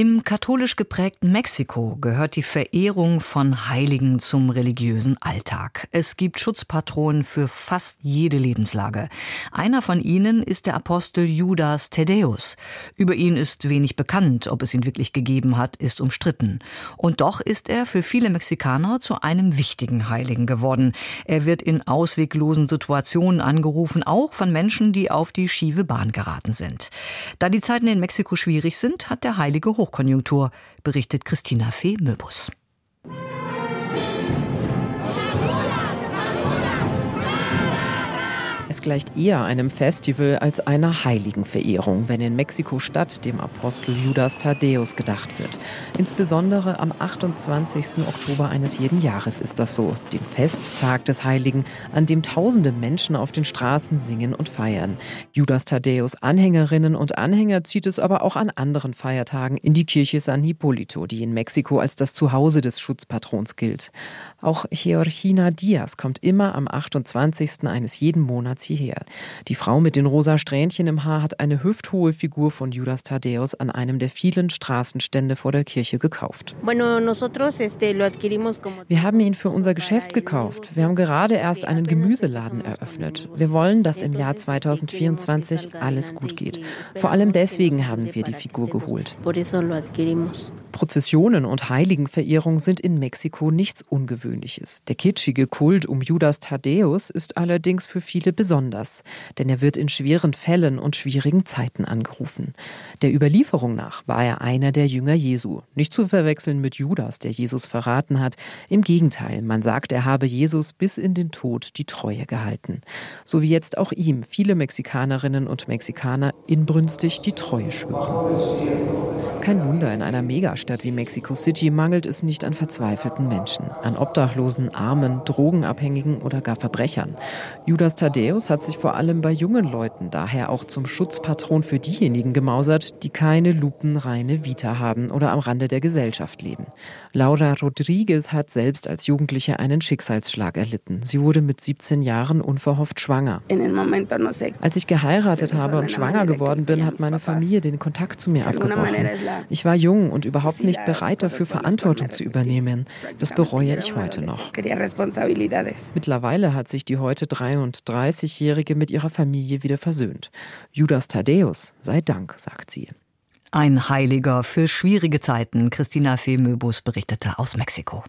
Im katholisch geprägten Mexiko gehört die Verehrung von Heiligen zum religiösen Alltag. Es gibt Schutzpatronen für fast jede Lebenslage. Einer von ihnen ist der Apostel Judas Thaddeus. Über ihn ist wenig bekannt, ob es ihn wirklich gegeben hat, ist umstritten. Und doch ist er für viele Mexikaner zu einem wichtigen Heiligen geworden. Er wird in ausweglosen Situationen angerufen, auch von Menschen, die auf die schiefe Bahn geraten sind. Da die Zeiten in Mexiko schwierig sind, hat der Heilige Hochkonjunktur, berichtet Christina Fee Möbus. Gleicht eher einem Festival als einer Heiligenverehrung, wenn in Mexiko-Stadt dem Apostel Judas Thaddäus gedacht wird. Insbesondere am 28. Oktober eines jeden Jahres ist das so, dem Festtag des Heiligen, an dem tausende Menschen auf den Straßen singen und feiern. Judas Thaddäus Anhängerinnen und Anhänger zieht es aber auch an anderen Feiertagen in die Kirche San Hipólito, die in Mexiko als das Zuhause des Schutzpatrons gilt. Auch Georgina Diaz kommt immer am 28. eines jeden Monats Hierher. Die Frau mit den rosa Strähnchen im Haar hat eine hüfthohe Figur von Judas Thaddäus an einem der vielen Straßenstände vor der Kirche gekauft. Wir haben ihn für unser Geschäft gekauft. Wir haben gerade erst einen Gemüseladen eröffnet. Wir wollen, dass im Jahr 2024 alles gut geht. Vor allem deswegen haben wir die Figur geholt. Prozessionen und Heiligenverehrung sind in Mexiko nichts Ungewöhnliches. Der kitschige Kult um Judas Thaddäus ist allerdings für viele besonders, denn er wird in schweren Fällen und schwierigen Zeiten angerufen. Der Überlieferung nach war er einer der Jünger Jesu, nicht zu verwechseln mit Judas, der Jesus verraten hat. Im Gegenteil, man sagt, er habe Jesus bis in den Tod die Treue gehalten. So wie jetzt auch ihm viele Mexikanerinnen und Mexikaner inbrünstig die Treue schwören. Kein Wunder, in einer Megastadt wie Mexico City mangelt es nicht an verzweifelten Menschen, an Obdachlosen, Armen, Drogenabhängigen oder gar Verbrechern. Judas Thaddäus hat sich vor allem bei jungen Leuten daher auch zum Schutzpatron für diejenigen gemausert, die keine lupenreine Vita haben oder am Rande der Gesellschaft leben. Laura Rodriguez hat selbst als Jugendliche einen Schicksalsschlag erlitten. Sie wurde mit 17 Jahren unverhofft schwanger. Als ich geheiratet habe und schwanger geworden bin, hat meine Familie den Kontakt zu mir abgebrochen. Ich war jung und überhaupt nicht bereit dafür, Verantwortung zu übernehmen. Das bereue ich heute noch. Mittlerweile hat sich die heute 33-Jährige mit ihrer Familie wieder versöhnt. Judas Thaddäus sei Dank, sagt sie. Ein Heiliger für schwierige Zeiten. Christina Fee Möbus berichtete aus Mexiko.